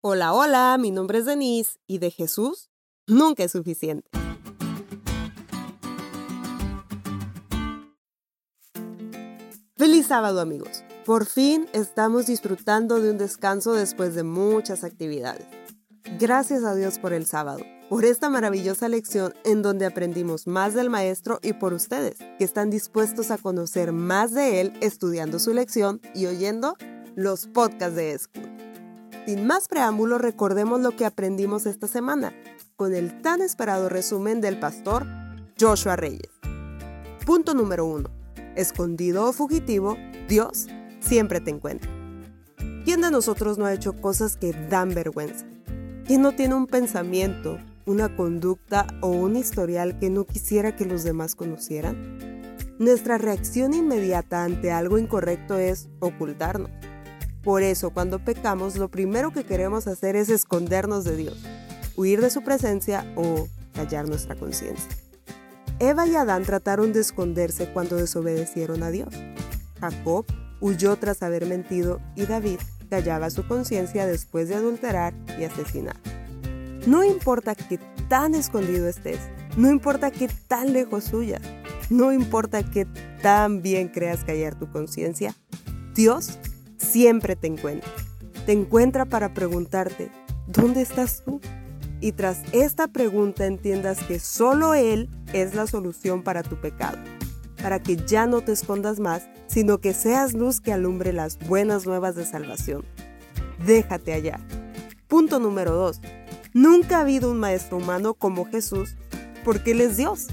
Hola, hola, mi nombre es Denise y de Jesús nunca es suficiente. Feliz sábado amigos. Por fin estamos disfrutando de un descanso después de muchas actividades. Gracias a Dios por el sábado, por esta maravillosa lección en donde aprendimos más del maestro y por ustedes, que están dispuestos a conocer más de él estudiando su lección y oyendo los podcasts de School. Sin más preámbulo, recordemos lo que aprendimos esta semana con el tan esperado resumen del pastor Joshua Reyes. Punto número uno. Escondido o fugitivo, Dios siempre te encuentra. ¿Quién de nosotros no ha hecho cosas que dan vergüenza? ¿Quién no tiene un pensamiento, una conducta o un historial que no quisiera que los demás conocieran? Nuestra reacción inmediata ante algo incorrecto es ocultarnos. Por eso, cuando pecamos, lo primero que queremos hacer es escondernos de Dios, huir de su presencia o callar nuestra conciencia. Eva y Adán trataron de esconderse cuando desobedecieron a Dios. Jacob huyó tras haber mentido y David callaba su conciencia después de adulterar y asesinar. No importa qué tan escondido estés, no importa qué tan lejos huyas, no importa qué tan bien creas callar tu conciencia, Dios siempre te encuentra. Te encuentra para preguntarte, ¿dónde estás tú? Y tras esta pregunta entiendas que solo Él es la solución para tu pecado, para que ya no te escondas más sino que seas luz que alumbre las buenas nuevas de salvación. Déjate allá. Punto número 2. Nunca ha habido un maestro humano como Jesús porque Él es Dios.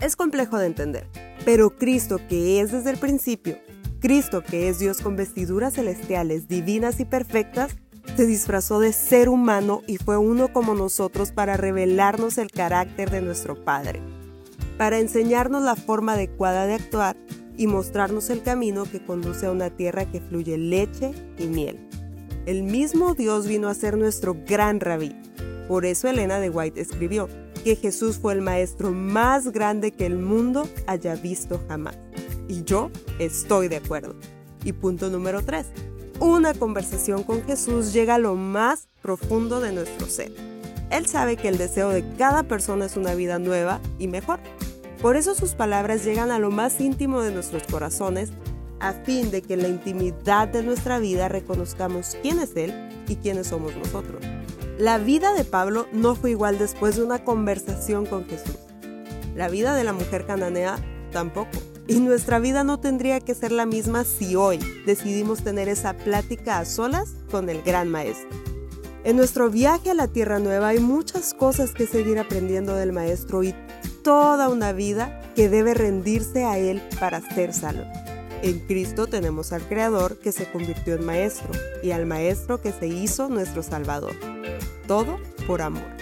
Es complejo de entender, pero Cristo que es desde el principio, Cristo que es Dios con vestiduras celestiales, divinas y perfectas, se disfrazó de ser humano y fue uno como nosotros para revelarnos el carácter de nuestro Padre, para enseñarnos la forma adecuada de actuar y mostrarnos el camino que conduce a una tierra que fluye leche y miel. El mismo Dios vino a ser nuestro gran rabí. Por eso Elena de White escribió que Jesús fue el maestro más grande que el mundo haya visto jamás. Y yo estoy de acuerdo. Y punto número 3. Una conversación con Jesús llega a lo más profundo de nuestro ser. Él sabe que el deseo de cada persona es una vida nueva y mejor. Por eso sus palabras llegan a lo más íntimo de nuestros corazones, a fin de que en la intimidad de nuestra vida reconozcamos quién es Él y quiénes somos nosotros. La vida de Pablo no fue igual después de una conversación con Jesús. La vida de la mujer cananea tampoco. Y nuestra vida no tendría que ser la misma si hoy decidimos tener esa plática a solas con el gran maestro. En nuestro viaje a la Tierra Nueva hay muchas cosas que seguir aprendiendo del maestro y toda una vida que debe rendirse a Él para ser salvo. En Cristo tenemos al Creador que se convirtió en Maestro y al Maestro que se hizo nuestro Salvador. Todo por amor.